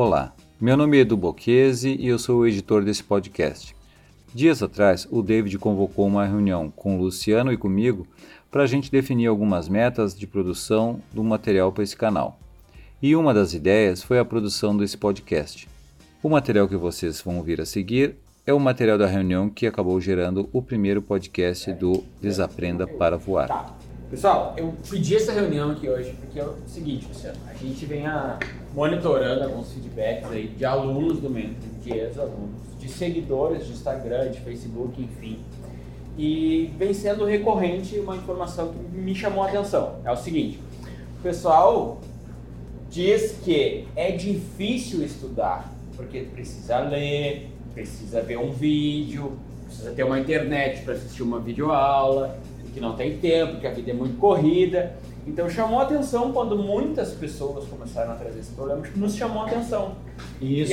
Olá, meu nome é Edu Bocchese e eu sou o editor desse podcast. Dias atrás, o David convocou uma reunião com o Luciano e comigo para a gente definir algumas metas de produção do material para esse canal. E uma das ideias foi a produção desse podcast. O material que vocês vão ouvir a seguir é o material da reunião que acabou gerando o primeiro podcast do Desaprenda para Voar. Pessoal, eu pedi essa reunião aqui hoje porque é o seguinte, Luciano, a gente vem a, monitorando alguns feedbacks aí de alunos do Mentor, de ex-alunos, de seguidores de Instagram, de Facebook, enfim. E vem sendo recorrente uma informação que me chamou a atenção. É o seguinte, o pessoal diz que é difícil estudar, porque precisa ler, precisa ver um vídeo, precisa ter uma internet para assistir uma videoaula, que não tem tempo, que a vida é muito corrida. Então chamou atenção quando muitas pessoas começaram a trazer esse problema, nos chamou atenção. E isso,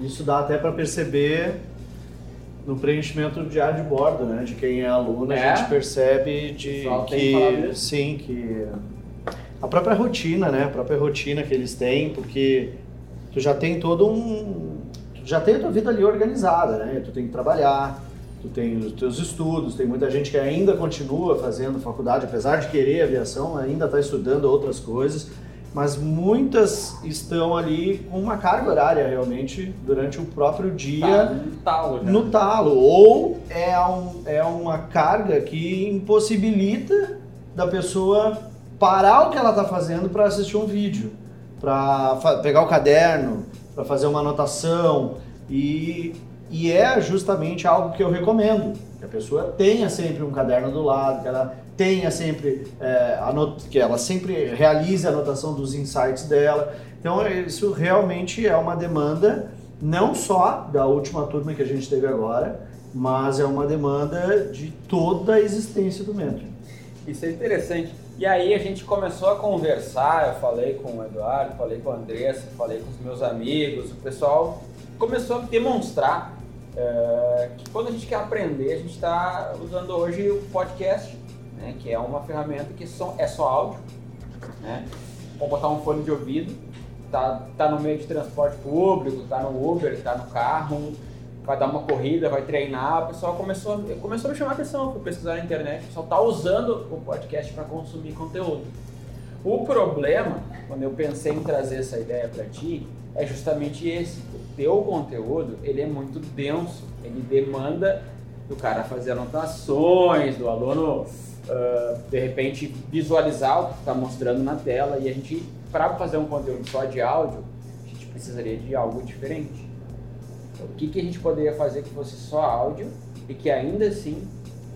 e isso dá até para perceber no preenchimento do diário de bordo, né? De quem é aluno, é? a gente percebe de que sim, que a própria rotina, né? A própria rotina que eles têm, porque tu já tem todo um tu já tem a tua vida ali organizada, né? Tu tem que trabalhar, tu tem os teus estudos, tem muita gente que ainda continua fazendo faculdade, apesar de querer aviação, ainda está estudando outras coisas, mas muitas estão ali com uma carga horária realmente durante o próprio dia tá, no talo, né? no talo ou é, um, é uma carga que impossibilita da pessoa parar o que ela está fazendo para assistir um vídeo, para pegar o caderno, para fazer uma anotação e e é justamente algo que eu recomendo, que a pessoa tenha sempre um caderno do lado, que ela tenha sempre, é, anot... que ela sempre realize a anotação dos insights dela. Então isso realmente é uma demanda não só da última turma que a gente teve agora, mas é uma demanda de toda a existência do mentoring. Isso é interessante. E aí a gente começou a conversar, eu falei com o Eduardo, falei com a Andressa, falei com os meus amigos, o pessoal começou a demonstrar é, que quando a gente quer aprender, a gente está usando hoje o podcast, né, que é uma ferramenta que só, é só áudio, né? Vamos botar um fone de ouvido, tá, tá no meio de transporte público, tá no Uber, tá no carro, vai dar uma corrida, vai treinar, o pessoal começou, começou a me chamar a atenção, fui pesquisar na internet, o pessoal está usando o podcast para consumir conteúdo. O problema, quando eu pensei em trazer essa ideia para ti, é justamente esse teu conteúdo, ele é muito denso, ele demanda do cara fazer anotações, do aluno, uh, de repente, visualizar o que está mostrando na tela, e a gente, para fazer um conteúdo só de áudio, a gente precisaria de algo diferente. Então, o que, que a gente poderia fazer que fosse só áudio e que ainda assim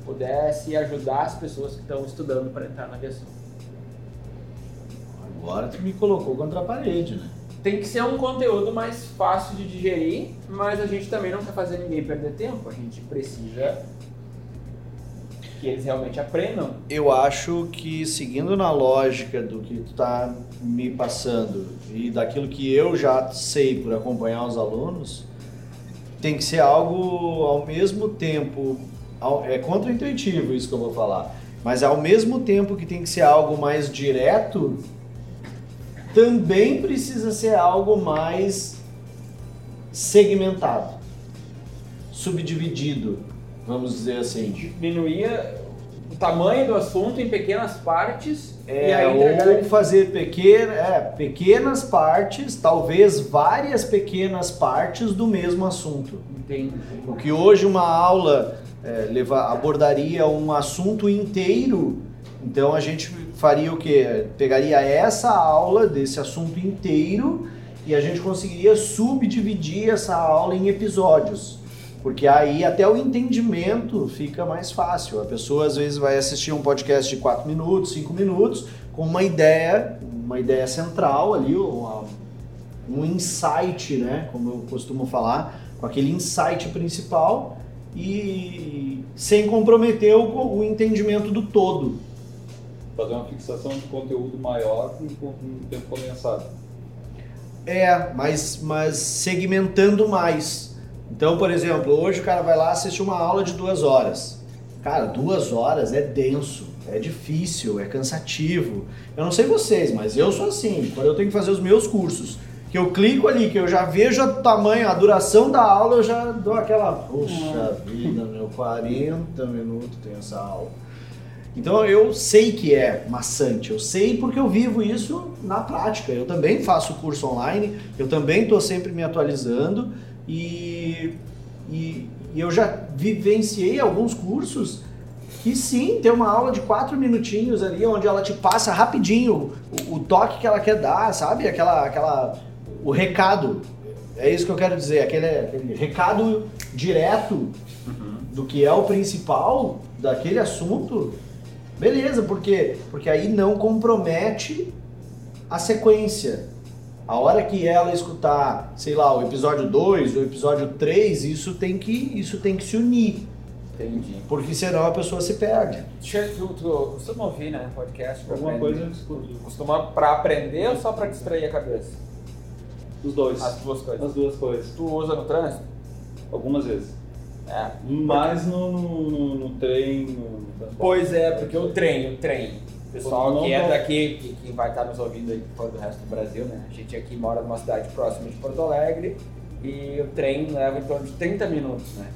pudesse ajudar as pessoas que estão estudando para entrar na aviação? Agora tu me colocou contra a parede, né? Tem que ser um conteúdo mais fácil de digerir, mas a gente também não quer fazer ninguém perder tempo. A gente precisa que eles realmente aprendam. Eu acho que seguindo na lógica do que tu está me passando e daquilo que eu já sei por acompanhar os alunos, tem que ser algo ao mesmo tempo é contraintuitivo isso que eu vou falar, mas ao mesmo tempo que tem que ser algo mais direto, também precisa ser algo mais segmentado, subdividido, vamos dizer assim. Diminuir o tamanho do assunto em pequenas partes é, e aí ou fazer pequena, é, pequenas partes, talvez várias pequenas partes do mesmo assunto. Entendi. O que hoje uma aula é, abordaria um assunto inteiro, então a gente faria o quê? Pegaria essa aula desse assunto inteiro e a gente conseguiria subdividir essa aula em episódios. Porque aí até o entendimento fica mais fácil. A pessoa às vezes vai assistir um podcast de 4 minutos, 5 minutos, com uma ideia, uma ideia central ali, um insight, né? Como eu costumo falar, com aquele insight principal e sem comprometer o entendimento do todo fazer uma fixação de conteúdo maior em um tempo condensado. É, mas, mas segmentando mais. Então, por exemplo, hoje o cara vai lá assistir uma aula de duas horas. Cara, duas horas é denso, é difícil, é cansativo. Eu não sei vocês, mas eu sou assim. Quando eu tenho que fazer os meus cursos, que eu clico ali, que eu já vejo o tamanho, a duração da aula, eu já dou aquela, puxa vida, meu, 40 minutos tem essa aula. Então eu sei que é maçante, eu sei porque eu vivo isso na prática. Eu também faço curso online, eu também estou sempre me atualizando e, e, e eu já vivenciei alguns cursos que sim, tem uma aula de quatro minutinhos ali, onde ela te passa rapidinho o, o, toque que ela quer dar, sabe? Aquela, aquela, o recado. É isso que eu quero dizer, aquele, aquele recado direto do que é o principal daquele assunto. Beleza, porque porque aí não compromete a sequência. A hora que ela escutar, sei lá, o episódio 2, o episódio 3, isso tem que isso tem que se unir. Entendi. Porque senão a pessoa se perde. Tu, tu costuma ouvir, né? Podcast pra Alguma aprender? coisa eu. Costuma pra aprender ou só pra distrair a cabeça? Os dois. As duas coisas. As duas coisas. Tu usa no trânsito? Algumas vezes. É. Mais no, no, no, trem, no. Pois é, porque o trem, o trem. O pessoal que é daqui, que, que vai estar nos ouvindo aí fora do resto do Brasil, né? A gente aqui mora numa cidade próxima de Porto Alegre e o trem leva em torno de 30 minutos, né?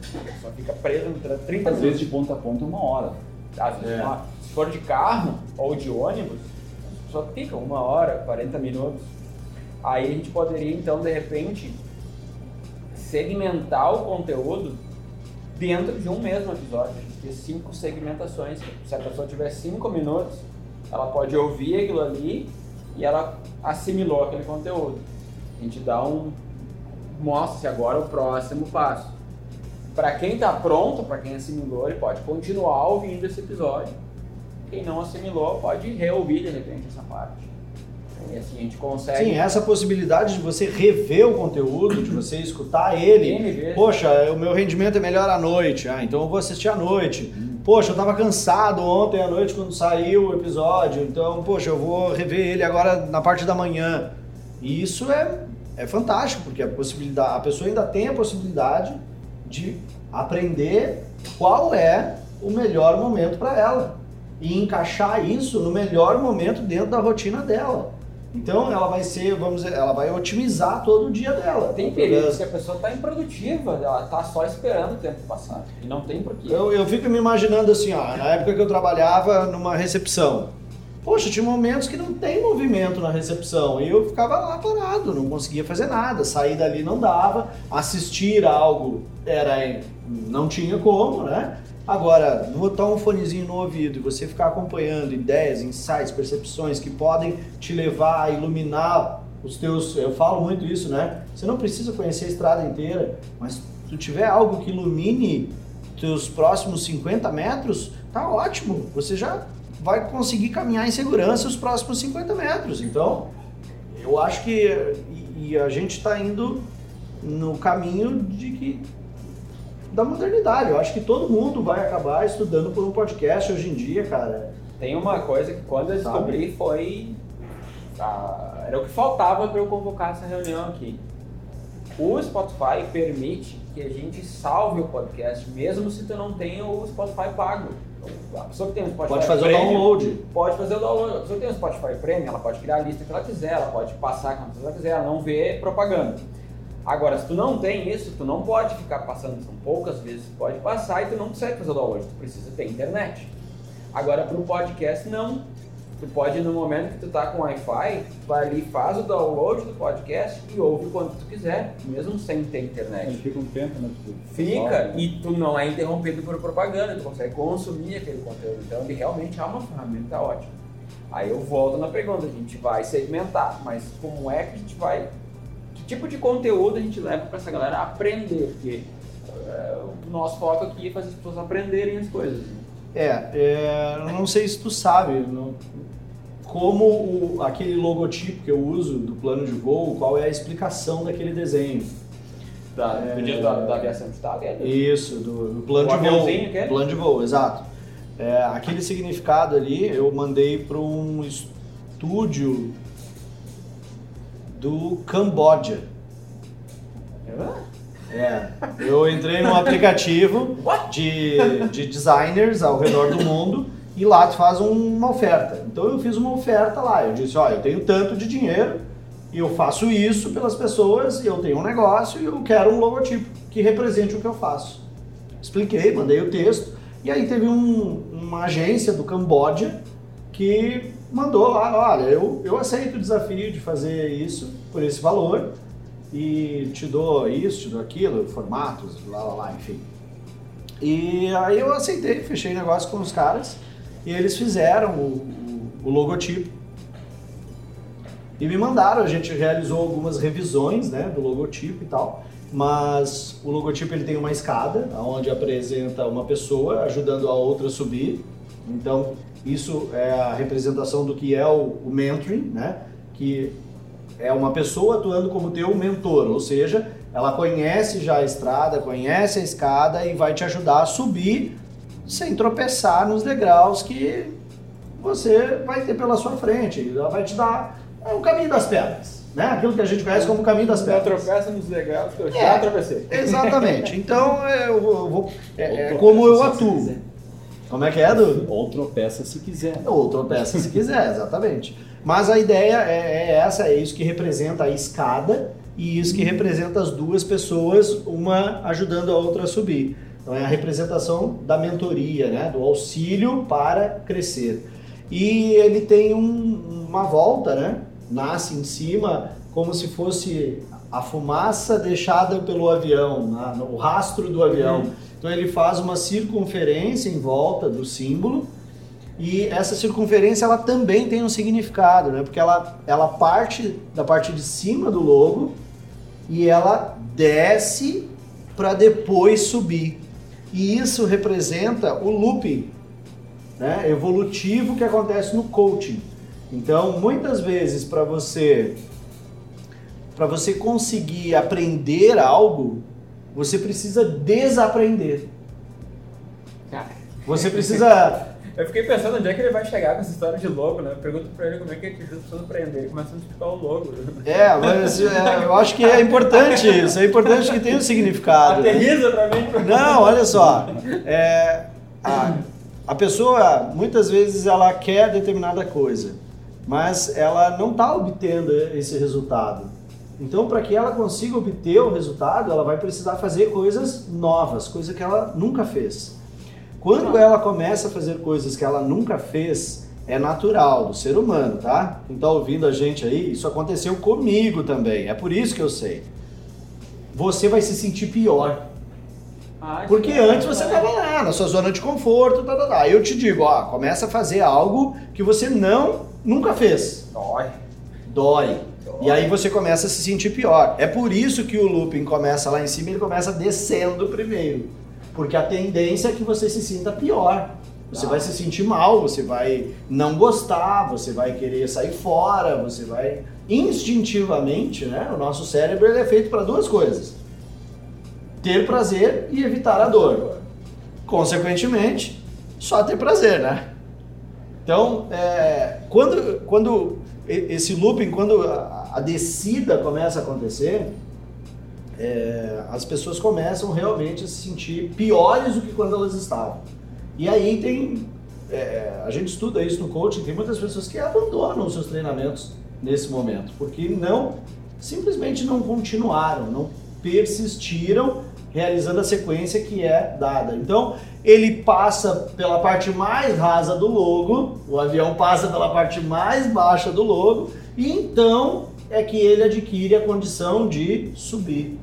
Só fica preso no trânsito 30 Às minutos. vezes de ponta a ponta uma hora. Às vezes, É. uma- se for de carro ou de ônibus, só fica uma hora, 40 minutos. Aí a gente poderia, então, de repente, segmentar o conteúdo dentro de um mesmo episódio. A gente ter cinco segmentações. Se a pessoa tiver cinco minutos, ela pode ouvir aquilo ali e ela assimilou aquele conteúdo. A gente dá um. Mostra-se agora o próximo passo. Para quem está pronto, para quem assimilou, ele pode continuar ouvindo esse episódio. Quem não assimilou pode reouvir de repente essa parte. E assim a gente consegue. Sim, essa possibilidade de você rever o conteúdo, de você escutar ele. Poxa, o meu rendimento é melhor à noite. Ah, então eu vou assistir à noite. Poxa, eu tava cansado ontem à noite quando saiu o episódio. Então, poxa, eu vou rever ele agora na parte da manhã. E isso é, é fantástico, porque a possibilidade, a pessoa ainda tem a possibilidade de aprender qual é o melhor momento para ela e encaixar isso no melhor momento dentro da rotina dela. Então ela vai ser, vamos dizer, ela vai otimizar todo o dia dela. Tem períodos que a pessoa está improdutiva, ela está só esperando o tempo passar. E não tem porquê. Eu, eu fico me imaginando assim, ó, na época que eu trabalhava numa recepção. Poxa, tinha momentos que não tem movimento na recepção e eu ficava lá parado, não conseguia fazer nada, sair dali não dava, assistir algo era não tinha como, né? Agora, botar um fonezinho no ouvido e você ficar acompanhando ideias, insights, percepções que podem te levar a iluminar os teus. Eu falo muito isso, né? Você não precisa conhecer a estrada inteira, mas se tu tiver algo que ilumine teus próximos 50 metros, tá ótimo. Você já vai conseguir caminhar em segurança os próximos 50 metros. Então, eu acho que e, e a gente está indo no caminho de que da modernidade. Eu acho que todo mundo vai acabar estudando por um podcast hoje em dia, cara. Tem uma coisa que quando eu Sabe? descobri foi. ah, era o que faltava para eu convocar essa reunião aqui. O Spotify permite que a gente salve o podcast, mesmo se tu não tenha o Spotify pago. Então, A pessoa que tem o Spotify Pode fazer o Premium, download. Pode fazer o download. A pessoa que tem o Spotify Premium, ela pode criar a lista que ela quiser, ela pode passar quantas ela quiser, ela não vê propaganda. Agora, se tu não tem isso, tu não pode ficar passando, são poucas vezes que pode passar e tu não consegue fazer o download, tu precisa ter internet. Agora, para o podcast, não. Tu pode, no momento que tu tá com Wi-Fi, vai ali, faz o download do podcast e ouve quando tu quiser, mesmo sem ter internet. Ele fica um tempo, né? Fica salva. e tu não é interrompido por propaganda, tu consegue consumir aquele conteúdo. Então ele realmente é uma ferramenta ótima. Aí eu volto na pergunta, a gente vai segmentar, mas como é que a gente vai. Que tipo de conteúdo a gente leva para essa galera aprender? Porque é, o nosso foco aqui é fazer as pessoas aprenderem as coisas. né? É, é, eu não sei se tu sabe não- como o- aquele logotipo que eu uso do plano de voo, qual é a explicação daquele desenho. Da, É. do dia da, da aviação de Estado. é, Isso, do, do plano O de voo. é? Plano de voo, exato. É, aquele significado ali eu mandei para um estúdio do Camboja. É, eu entrei num aplicativo de, de designers ao redor do mundo e lá tu faz um- uma oferta. Então eu fiz uma oferta lá. Eu disse, ó, eu tenho tanto de dinheiro eu faço isso pelas pessoas, eu tenho um negócio e eu quero um logotipo que represente o que eu faço. Expliquei, mandei o texto, e aí teve um, uma agência do Camboja que mandou lá, olha, eu, eu aceito o desafio de fazer isso por esse valor e te dou isso, te dou aquilo, formatos, lá, lá, lá, enfim. E aí eu aceitei, fechei negócio com os caras e eles fizeram o, o, o logotipo e me mandaram, a gente realizou algumas revisões né, do logotipo e tal, mas o logotipo ele tem uma escada, onde apresenta uma pessoa ajudando a outra a subir, então isso é a representação do que é o, o mentoring, né? que é uma pessoa atuando como teu mentor, ou seja, ela conhece já a estrada, conhece a escada e vai te ajudar a subir sem tropeçar nos degraus que você vai ter pela sua frente. Ela vai te dar é, o caminho das pedras, né? Aquilo que a gente conhece como o caminho das pedras. tropeça nos degraus que eu É, já tropecei. Exatamente. Então, é, eu vou, eu vou- é, é como eu atuo. Como é que é, Edu? Ou tropeça se quiser. Ou tropeça se quiser, exatamente. Mas a ideia é, é essa, é isso que representa a escada e isso que representa as duas pessoas, uma ajudando a outra a subir. Então é a representação da mentoria, né? do auxílio para crescer. E ele tem um- uma volta, né? nasce em cima como se fosse a fumaça deixada pelo avião, na- no rastro do avião. Então ele faz uma circunferência em volta do símbolo e essa circunferência ela também tem um significado, né? Porque ela, ela parte da parte de cima do logo e ela desce para depois subir. E isso representa o looping né? evolutivo que acontece no coaching. Então, muitas vezes para você para você conseguir aprender algo, você precisa desaprender. Cara, Você precisa eu fiquei pensando onde é que ele vai chegar com essa história de logo, né? Eu pergunto pra ele como é que ele ajuda as pessoas a aprender. Ele começa a explicar o logo. É, mas é, eu acho que é importante isso. É importante que tenha um significado. né? Aterriza pra mim. Não, olha só. É, a, a pessoa, muitas vezes, ela quer determinada coisa, mas ela não está obtendo esse resultado. Então, para que ela consiga obter o resultado, ela vai precisar fazer coisas novas, coisa que ela nunca fez. Quando ela começa a fazer coisas que ela nunca fez, é natural do ser humano, tá? Quem está ouvindo a gente aí, isso aconteceu comigo também. É por isso que eu sei. Você vai se sentir pior Ah, porque que antes você estava lá, na sua zona de conforto, tá, tá, tá. Eu te digo, ó, começa a fazer algo que você não, nunca fez. Dói. Dói. E aí você começa a se sentir pior. É por isso que o looping começa lá em cima e ele começa descendo primeiro. Porque a tendência é que você se sinta pior. Você Ah. vai se sentir mal, você vai não gostar, você vai querer sair fora, você vai instintivamente, né? O nosso cérebro é feito para duas coisas: ter prazer e evitar a dor consequentemente, só ter prazer, né? Então, é, quando, quando esse looping, quando a, a descida começa a acontecer, é, as pessoas começam realmente a se sentir piores do que quando elas estavam. E aí tem, é, a gente estuda isso no coaching, tem muitas pessoas que abandonam os seus treinamentos nesse momento, porque não, simplesmente não continuaram, não persistiram realizando a sequência que é dada. Então, ele passa pela parte mais rasa do logo, o avião passa pela parte mais baixa do logo, e então é que ele adquire a condição de subir.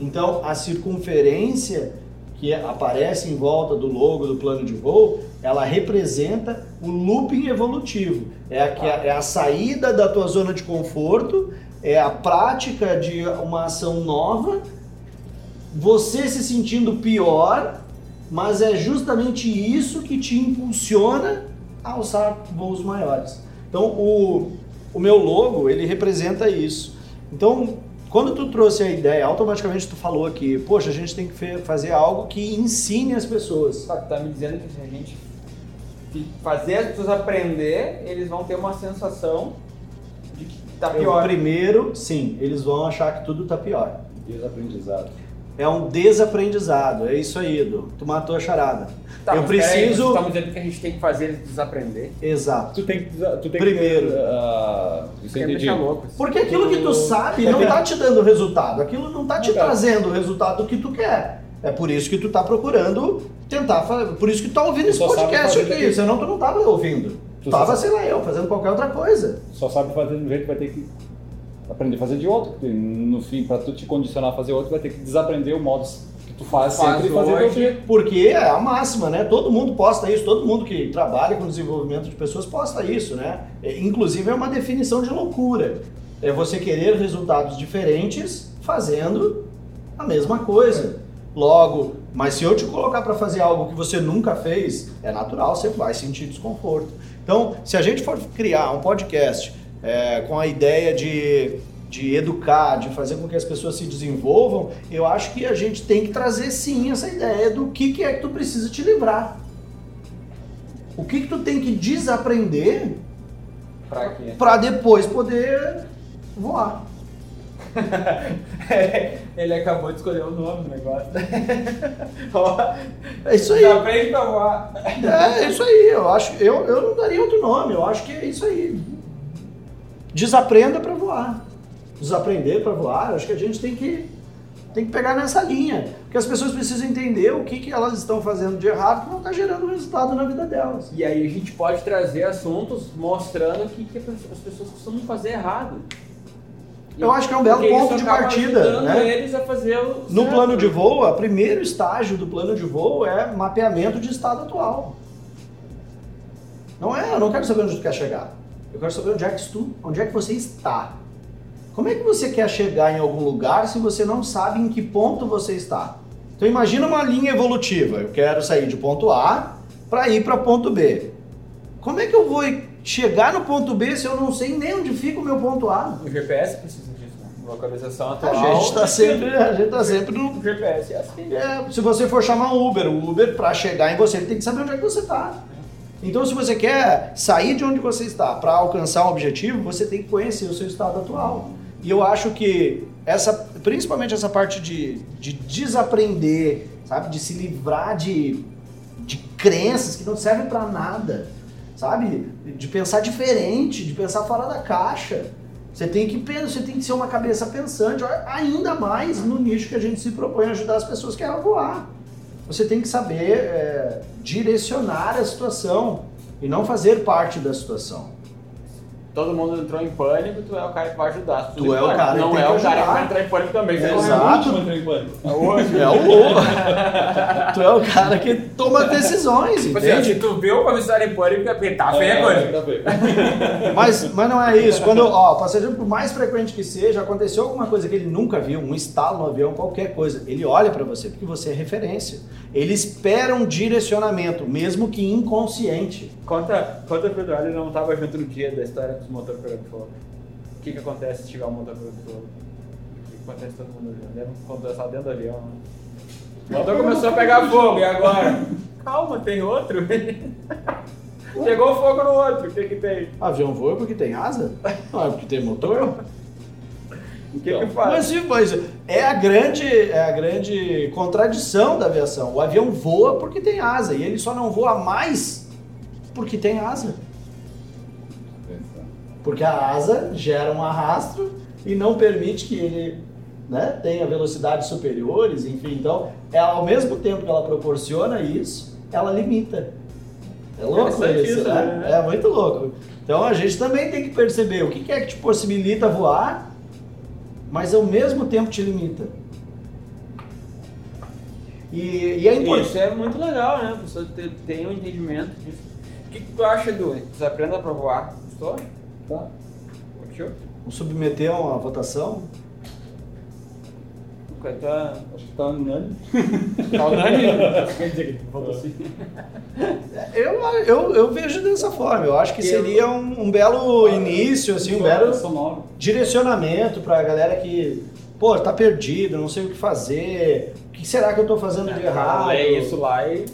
Então, a circunferência que aparece em volta do logo do plano de voo, ela representa o looping evolutivo. É a, é a saída da tua zona de conforto, é a prática de uma ação nova, você se sentindo pior, mas é justamente isso que te impulsiona a alçar voos maiores. Então, o, o meu logo, ele representa isso. Então, quando tu trouxe a ideia, automaticamente tu falou aqui, poxa, a gente tem que fazer algo que ensine as pessoas. Só que tá me dizendo que se a gente fazer as pessoas aprender, eles vão ter uma sensação de que tá Eu, pior. primeiro, sim, eles vão achar que tudo tá pior. Desaprendizado. É um desaprendizado, é isso aí, Edu. Tu matou a charada. Tá, eu preciso. estão dizendo que a gente tem que fazer eles desaprender. Exato. Tu tem que, tu tem Primeiro. que entendi. deixar louco. assim. Porque aquilo que tu sabe não tá te dando resultado, aquilo não tá te cara. trazendo o resultado que tu quer. É por isso que tu tá procurando tentar fazer. Por isso que tu tá ouvindo Tu esse podcast aqui. daqui. Senão tu não tava ouvindo. Tu tava, sei lá, eu, fazendo qualquer outra coisa. Só sabe fazer um jeito, vai ter que aprender a fazer de outro. porque No fim, pra tu te condicionar a fazer outro, vai ter que desaprender o modo que tu faz, Faz sempre e fazer de outro hoje. Porque é a máxima, né? Todo mundo posta isso, todo mundo que trabalha com desenvolvimento de pessoas posta isso, né? É, Inclusive é uma definição de loucura. É você querer resultados diferentes fazendo a mesma coisa. Logo, mas se eu te colocar para fazer algo que você nunca fez, é natural, você vai sentir desconforto. Então, se a gente for criar um podcast é, com a ideia de, de educar, de fazer com que as pessoas se desenvolvam, eu acho que a gente tem que trazer sim essa ideia do que, que é que tu precisa te livrar. O que, que tu tem que desaprender para depois poder voar. Ele acabou de escolher o nome do negócio. É isso aí. Aprende pra voar. É, é isso aí. Eu acho, eu, eu não daria outro nome. Eu acho que é isso aí. Desaprenda para voar. Desaprender para voar. Acho que a gente tem que tem que pegar nessa linha, porque as pessoas precisam entender o que, que elas estão fazendo de errado que não está gerando resultado na vida delas. E aí a gente pode trazer assuntos mostrando o que, que as pessoas costumam fazer errado. Eu acho que é um belo Porque ponto de partida, né? No plano de voo, o primeiro estágio do plano de voo é mapeamento de estado atual. Não é, eu não quero saber onde tu quer chegar. Eu quero saber onde é que tu, onde é que você está. Como é que você quer chegar em algum lugar se você não sabe em que ponto você está? Então imagina uma linha evolutiva. Eu quero sair de ponto A para ir para ponto B. Como é que eu vou chegar no ponto B se eu não sei nem onde fica o meu ponto A? O GPS precisa disso, né? Localização A atual. gente está sempre, a gente tá sempre no, O GPS é assim. É, se você for chamar um Uber, o Uber, para chegar em você, ele tem que saber onde é que você está. Então, se você quer sair de onde você está para alcançar um objetivo, você tem que conhecer o seu estado atual. E eu acho que essa, principalmente essa parte de, de desaprender, sabe, de se livrar de, de crenças que não servem para nada, sabe, de pensar diferente, de pensar fora da caixa. Você tem que você tem que ser uma cabeça pensante, ainda mais no nicho que a gente se propõe a ajudar as pessoas que é a voar. Você tem que saber é, direcionar a situação e não fazer parte da situação. Todo mundo entrou em pânico, tu é o cara que vai ajudar. Tu é o cara que Não é que o cara que vai entrar em pânico também. É, exato. O último entrou em pânico. É hoje. É o tu é o cara que toma decisões, Tipo assim, se entende? tu viu o comissário em pânico, é porque tá feia a É, coisa. tá. Mas, mas não é isso. Quando, ó, passageiro, por mais frequente que seja, aconteceu alguma coisa que ele nunca viu, um estalo no avião, qualquer coisa, ele olha pra você porque você é referência. Ele espera um direcionamento, mesmo que inconsciente. Conta, conta pro Eduardo, ele não tava junto no dia da história dos motores pegando fogo. O que que acontece se tiver um motor pegando fogo? O que que acontece todo mundo junto? Deve conversar dentro do avião, né? O motor começou a pegar fogo, e agora? Calma, tem outro? Chegou fogo no outro, o que que tem? Avião voa porque tem asa? Não é porque tem motor? O que que Mas, faz? sim, mas é a grande é a grande contradição da aviação. O avião voa porque tem asa e ele só não voa mais porque tem asa. Porque a asa gera um arrasto e não permite que ele né, tenha velocidades superiores, enfim. Então, ela, ao mesmo tempo que ela proporciona isso, ela limita. É louco isso, isso, né? né? É muito louco. Então a gente também tem que perceber o que é que te possibilita voar, mas ao mesmo tempo te limita. E, e é importante. Isso é muito legal, né? A pessoa tem um entendimento disso. O que, que tu acha, Edu? Desaprenda pra voar. Gostou? Tá. Curtiu? Vamos submeter a uma votação? É a tua- Acho que tá unânime. Tá unânime? Quer dizer que falou assim. Eu, eu, eu vejo dessa forma. Eu acho que seria um, um belo início, assim, um belo direcionamento pra galera que, pô, tá perdido, não sei o que fazer. O que será que eu tô fazendo de errado? Lê isso lá e.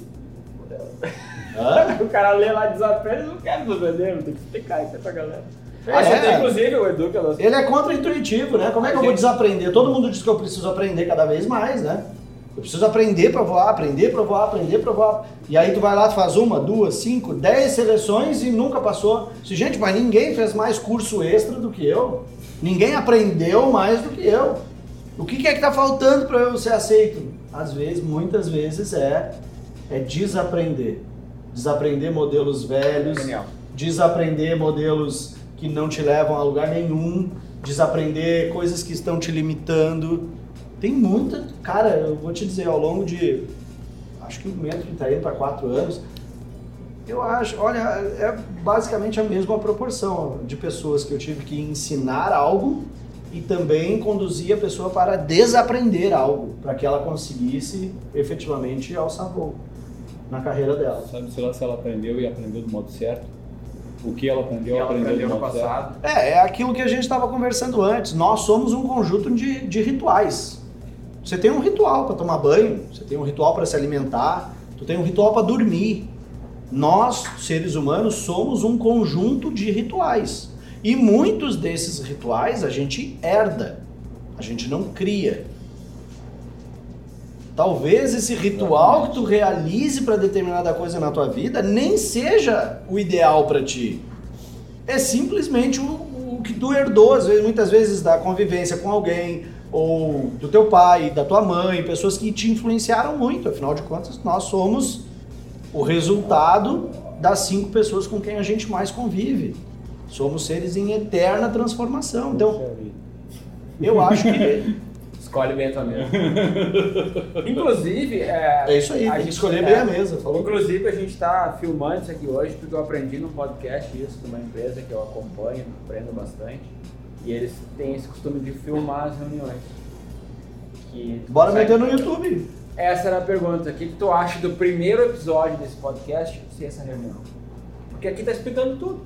Hã? O cara lê lá desaprenda, não quero desaprender, tem que explicar isso aí pra galera. É? inclusive, o Edu que ela... Ele é contra-intuitivo, né? Como é que eu vou desaprender? Todo mundo diz que eu preciso aprender cada vez mais, né? Eu preciso aprender para voar, aprender para voar, aprender para voar. E aí tu vai lá, tu faz uma, duas, cinco, dez seleções e nunca passou. Se, gente, mas ninguém fez mais curso extra do que eu. Ninguém aprendeu mais do que eu. O que, que é que tá faltando para eu ser aceito? Às vezes, muitas vezes é é desaprender. Desaprender modelos velhos, Genial. desaprender modelos que não te levam a lugar nenhum, desaprender coisas que estão te limitando. Tem muita. Cara, eu vou te dizer, ao longo de. Acho que o método que está indo para quatro anos. Eu acho, olha, é basicamente a mesma proporção de pessoas que eu tive que ensinar algo e também conduzir a pessoa para desaprender algo, para que ela conseguisse efetivamente alçar voo na carreira dela. Sabe, sei lá se ela aprendeu e aprendeu do modo certo. O que ela aprendeu, ela aprendeu, aprendeu do no modo certo. passado. É, é aquilo que a gente estava conversando antes. Nós somos um conjunto de, de rituais. Você tem um ritual para tomar banho, você tem um ritual para se alimentar, tu tem um ritual para dormir. Nós, seres humanos, somos um conjunto de rituais. E muitos desses rituais a gente herda, a gente não cria. Talvez esse ritual que tu realize para determinada coisa na tua vida nem seja o ideal para ti é simplesmente o, o que tu herdou, às vezes, muitas vezes, da convivência com alguém, ou do teu pai, da tua mãe, pessoas que te influenciaram muito. Afinal de contas, nós somos o resultado das cinco pessoas com quem a gente mais convive. Somos seres em eterna transformação. Então, eu acho que Escolhe bem a tua mesa. Inclusive, é, é isso aí, a tem que gente- escolher é, bem a mesa. Falou? Inclusive, a gente está filmando isso aqui hoje porque eu aprendi num podcast isso de uma empresa que eu acompanho, aprendo bastante. E eles têm esse costume de filmar as reuniões. Que Bora consegue- meter no YouTube. Essa era a pergunta. O que, que tu acha do primeiro episódio desse podcast ser essa reunião? Porque aqui tá explicando tudo. Tá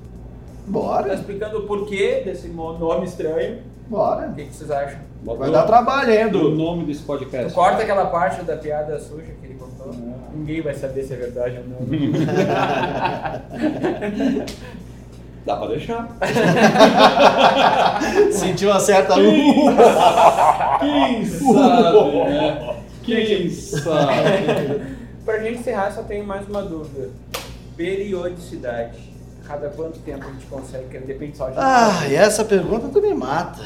Bora, explicando o porquê desse nome estranho. bora. O que, que vocês acham? Vai o- dar trabalho, hein, o Edu? nome desse Tu podcast. corta aquela parte da piada suja que ele contou. Não. Ninguém vai saber se é verdade ou não. Dá pra deixar. Sentiu uma certa Quem sabe, né? Quem sabe? pra gente encerrar, só tenho mais uma dúvida. Periodicidade. Cada quanto tempo a gente consegue? que Depende só de. Ah, e essa pergunta tu me mata.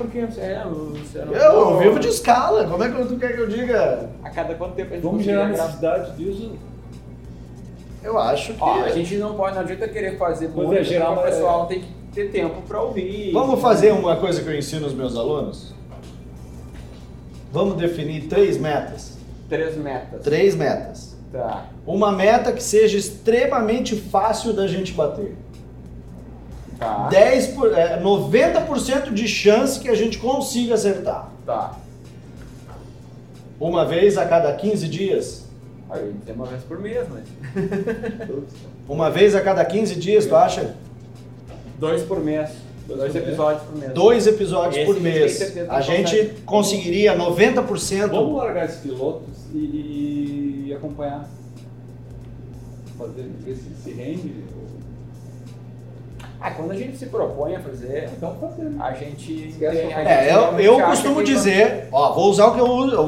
Por que você é, Luciano? Eu vivo de escala. Como é que tu quer que eu diga? A cada quanto tempo a gente Vamos gerar necessidade disso. Eu acho que. Ó, a gente não pode, não adianta querer fazer Pois muito, é, gerar porque o uma- pessoal tem que ter tempo pra ouvir. Vamos fazer uma coisa que eu ensino aos meus alunos? Vamos definir três metas. Três metas. Três metas. Tá. Uma meta que seja extremamente fácil da gente bater. Tá. 10 por, é, 90% de chance que a gente consiga acertar. Tá. Uma vez a cada 15 dias. Aí, dizer uma vez por mês, mas. Uma vez a cada 15 dias, tu acha? Dois por mês. Dois, por mês. episódios por mês. Dois episódios Esse por a gente tem mês. A gente consegue. conseguiria 90%. Vamos largar esses pilotos e, e acompanhar. Fazer, ver se se rende. Ah, quando a gente se propõe a fazer, Então fazer. a gente. Tem- a É, gente eu, realmente eu acha costumo que dizer, ó, vou usar o que eu uso. eu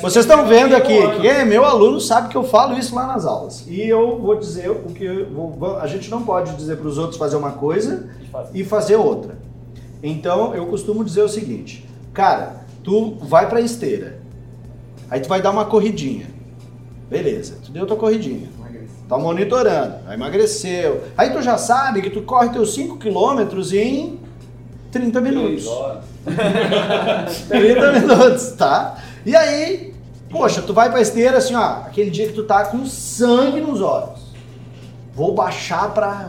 Vocês estão que vendo aqui, ano. quem é meu aluno sabe que eu falo isso lá nas aulas. E eu vou dizer o que eu vou- a gente não pode dizer para os outros fazer uma coisa e fazer outra. Então eu costumo dizer o seguinte, cara, tu vai pra esteira, aí tu vai dar uma corridinha, beleza? Tu deu tua corridinha, tá monitorando, aí emagreceu, aí tu já sabe que tu corre teus 5 quilômetros em 30 minutos. Três horas. 30 minutos, tá? E aí, poxa, tu vai pra esteira assim, ó, aquele dia que tu tá com sangue nos olhos. Vou baixar pra.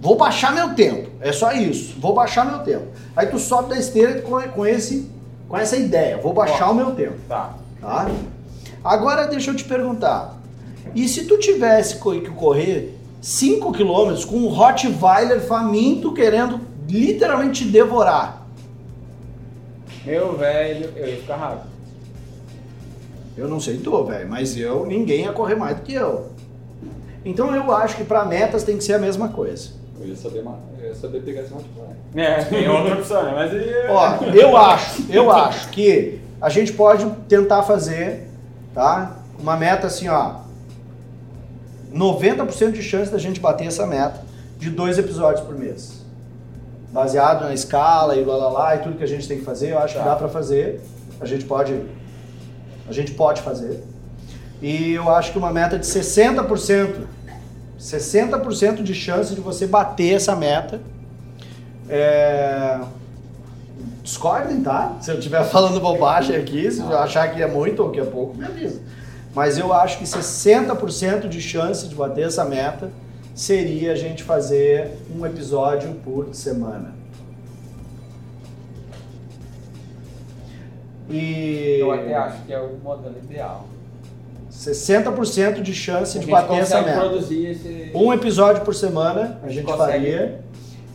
Vou baixar meu tempo. É só isso. Vou baixar meu tempo. Aí tu sobe da esteira com, com, esse, com essa ideia. Vou baixar o meu tempo, Tá. tá? Agora deixa eu te perguntar. E se tu tivesse que correr 5 km com um Rottweiler faminto querendo literalmente te devorar? Meu velho, eu ia ficar rápido. Eu não sei tu, velho, mas eu, ninguém ia correr mais do que eu. Então eu acho que para metas tem que ser a mesma coisa. Eu ia saber, eu ia saber pegar esse Hotwire. É, tem outra opção, né? Mas aí. Ó, eu acho, eu acho que a gente pode tentar fazer, tá? Uma meta assim, ó. 90% de chance da gente bater essa meta de dois episódios por mês. Baseado na escala e lá, lá, lá e tudo que a gente tem que fazer, eu acho Tá. que dá pra fazer. A gente pode a gente pode fazer. E eu acho que uma meta de 60%, 60% de chance de você bater essa meta. É... Discordem, tá? Se eu estiver falando bobagem aqui, se eu achar que é muito ou que é pouco, me avisa. Mas eu acho que 60% de chance de bater essa meta seria a gente fazer um episódio por semana. E Eu até acho que é o modelo ideal. 60% de chance de bater essa meta. esse... Um episódio por semana a A gente gente faria.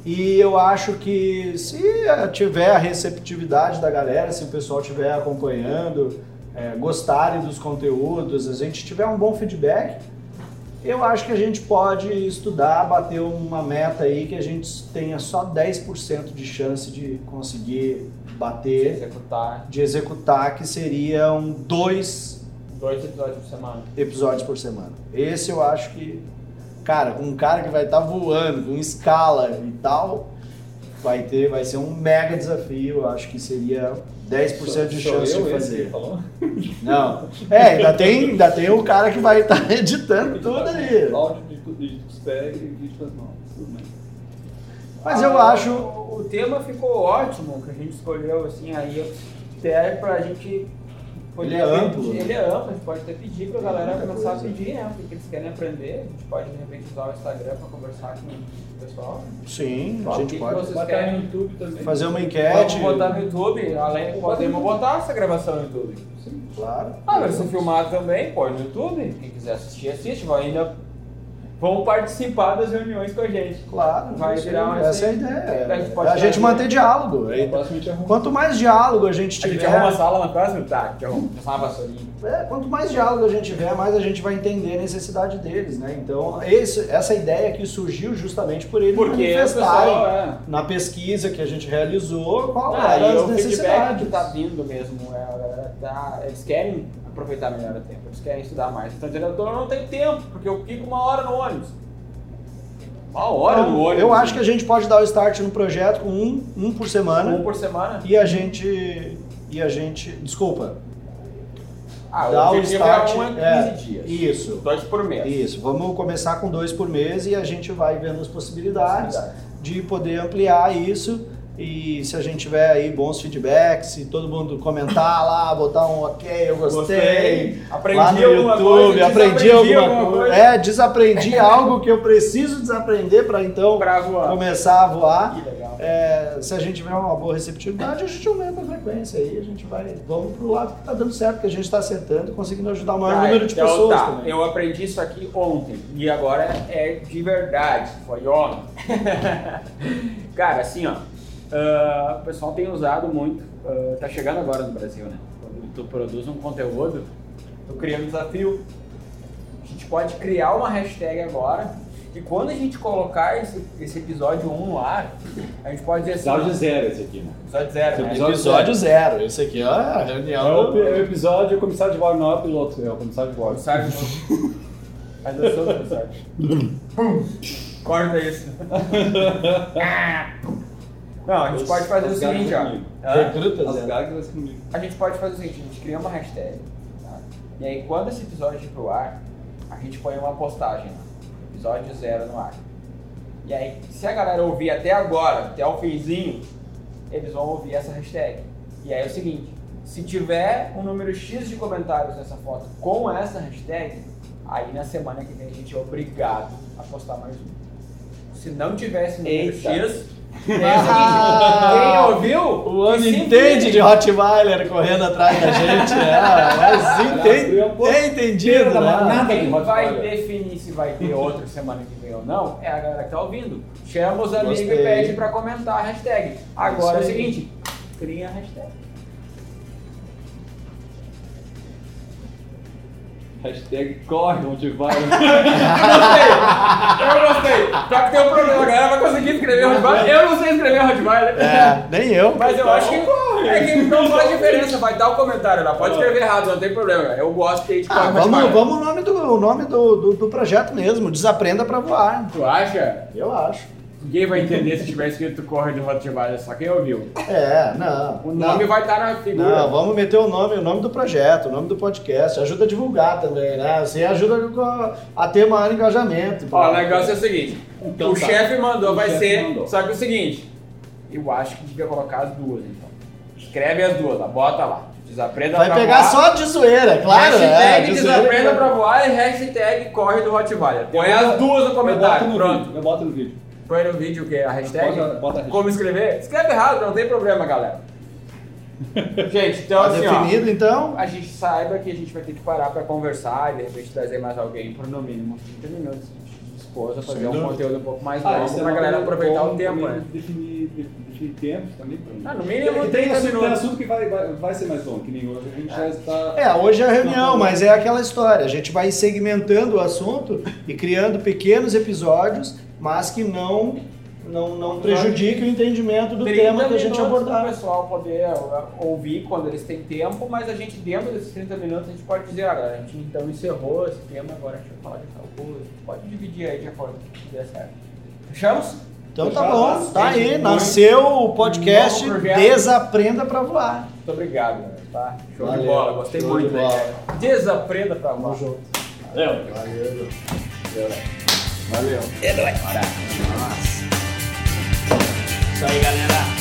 E eu acho que se tiver a receptividade da galera, se o pessoal estiver acompanhando, eh, gostarem dos conteúdos, a gente tiver um bom feedback, eu acho que a gente pode estudar, bater uma meta aí que a gente tenha só 10% de chance de conseguir bater, executar de executar, que seriam dois dois episódios por semana. episódios por semana. Esse eu acho que, cara, um cara que vai estar voando com escala e tal, vai ter, vai ser um mega desafio. Acho que seria 10% de Sou chance eu de fazer. Não. É, ainda tem, ainda tem o cara que vai estar editando tudo ali. De de? Mas eu Ah, acho. O, tema ficou ótimo, que a gente escolheu, assim, aí até pra gente Ele é amplo, pedir-? Ele é amplo, a gente pode até pedir pra galera Muita começar coisa. a pedir, né? O que eles querem aprender. A gente pode, de repente, usar o Instagram pra conversar com o pessoal. Sim, a O gente pode vocês Botar querem? no YouTube também. fazer uma Vamos enquete. botar no YouTube, além podemos botar essa gravação no YouTube. Sim. Claro. Ah, mas se filmar também, pode no YouTube. Quem quiser assistir, assiste. Vai ainda vão participar das reuniões com a gente. Claro. Vai virar uma- Essa é a ideia. A gente pode a gente manter diálogo. A arruma. Quanto mais diálogo a gente A tiver. gente arruma a sala na próxima? Tá, a arruma. Passar uma vassourinha. É, quanto mais diálogo a gente tiver, mais a gente vai entender a necessidade deles, né? Então, esse- essa ideia aqui surgiu justamente por eles Porque manifestarem pessoal, é. na pesquisa que a gente realizou qual Ah, eram e as o feedback que tá vindo mesmo, é, a tá- eles querem aproveitar melhor o tempo, eles querem estudar mais. Então, dizendo, eu não tenho tempo, porque eu fico uma hora no ônibus. Uma hora Então, no ônibus. eu acho que a gente pode dar o start no projeto com um, um por semana Um por semana. e a gente e a gente, desculpa, Ah, dá o objetivo start é um a 15 é, dias. Isso. Dois por mês. Isso, vamos começar com dois por mês e a gente vai vendo as possibilidades. Possibilidades. de poder ampliar isso e se a gente tiver aí bons feedbacks, se todo mundo comentar lá, botar um ok, eu gostei, Aprendi lá no alguma YouTube, coisa, aprendi desaprendi alguma coisa, é, desaprendi algo que eu preciso desaprender para então começar a voar. Que legal. É, se a gente tiver uma boa receptividade, a gente aumenta a frequência aí, a gente vai, vamos pro lado que tá dando certo, que a gente está acertando, conseguindo ajudar o maior Tá, número de então pessoas tá, também. Eu aprendi isso aqui ontem e agora é de verdade, foi ontem. Cara, assim ó, ah, o pessoal tem usado muito, ah, tá chegando agora no Brasil, né? Quando tu produz um conteúdo, tu cria um desafio. A gente pode criar uma hashtag agora e quando a gente colocar esse, esse episódio 1 no ar, a gente pode dizer assim. Episódio zero esse aqui, né? Episódio zero, Esse né? episódio- Episódio zero, esse aqui ó, a É reunião. o, é o episódio, o comissário de bordo não é o piloto, é o comissário de bordo. Comissário. Mas eu sou o comissário. Corta isso. Não, a gente pode fazer o seguinte, ó. comigo. Hã? Recruta, As gags comigo. A gente pode fazer o seguinte, a gente cria uma hashtag, tá? E aí quando esse episódio ir pro ar, a gente põe uma postagem lá. Episódio zero no ar. E aí, se a galera ouvir até agora, até o finzinho, eles vão ouvir essa hashtag. E aí é o seguinte, se tiver um número X de comentários nessa foto com essa hashtag, aí na semana que vem a gente é obrigado a postar mais um. Se não tivesse número Eita. X, é o seguinte, quem ouviu, O ano entende vire. de Rottweiler correndo atrás da gente, né? Mas entende, é entendido, né? manada. Quem vai definir se vai ter outra semana que vem ou não é a galera que tá ouvindo. Chama os amigos Gostei. e pede pra comentar a hashtag. Agora é o seguinte, cria a hashtag. Hashtag corre onde vai. Eu gostei! Só que tem um Rottweiler. Eu não sei escrever Rottweiler. É, nem eu. Mas eu acho que é que não faz diferença, vai dar o comentário lá. Pode escrever errado, não tem problema. Eu gosto que a gente Ah, corre vamos, vamos o nome, do, o nome do, do, do projeto mesmo, Desaprenda pra Voar. Tu acha? Eu acho. Ninguém vai entender se tiver escrito corre do Rottweiler, só quem ouviu. É, não. O nome não. vai estar na figura. Não, vamos meter o nome, o nome do projeto, o nome do podcast. Ajuda a divulgar também, né? Assim ajuda a, ter maior engajamento. Ó, o negócio é o seguinte: Então o tá. chefe mandou, O vai ser. mandou. Só que é o seguinte, eu acho que devia colocar as duas, então. Escreve as duas, lá, bota lá. Desaprenda Vai pra pegar voar. só de zoeira, claro. hashtag é, de zoeira, desaprenda claro. pra voar e hashtag corre do Rottweiler. Põe as duas no Eu comentário, boto no pronto. vídeo, Eu boto no vídeo. Põe no vídeo o que? A hashtag? Bota- bota a hashtag. Como escrever? Escreve errado, não tem problema, galera. Gente, então Tá assim, ó. definido, então? A gente saiba que a gente vai ter que parar pra conversar e de repente trazer mais alguém por no mínimo 30 minutos. A gente dispôs a fazer Sem um dúvida. conteúdo um pouco mais Ah, longo é pra uma galera aproveitar bom o tempo, né? Definir, definir tempos também. pra- Ah, no mínimo tem, 30 assunto, tem assunto que vai, vai, vai ser mais longo, que nem hoje. A gente já está. É, hoje é a reunião, mas é aquela história. A gente vai segmentando o assunto e criando pequenos episódios, mas que não, não, não prejudiquem o entendimento do 30 tema que a gente abordar. pro pessoal poder uh, ouvir quando eles têm tempo, mas a gente, dentro desses 30 minutos, a gente pode dizer, olha, a gente então encerrou esse tema, agora a gente vai falar de tal coisa. Pode dividir aí de acordo com o que der certo. Fechamos? Então tá bom, tá aí. Nasceu o podcast. Desaprenda pra Voar. Muito obrigado, galera, tá? Show de Valeu, bola, gostei show muito de bola. Desaprenda pra Tamo lá. junto. Valeu. Valeu. Valeu. Isso aí, galera.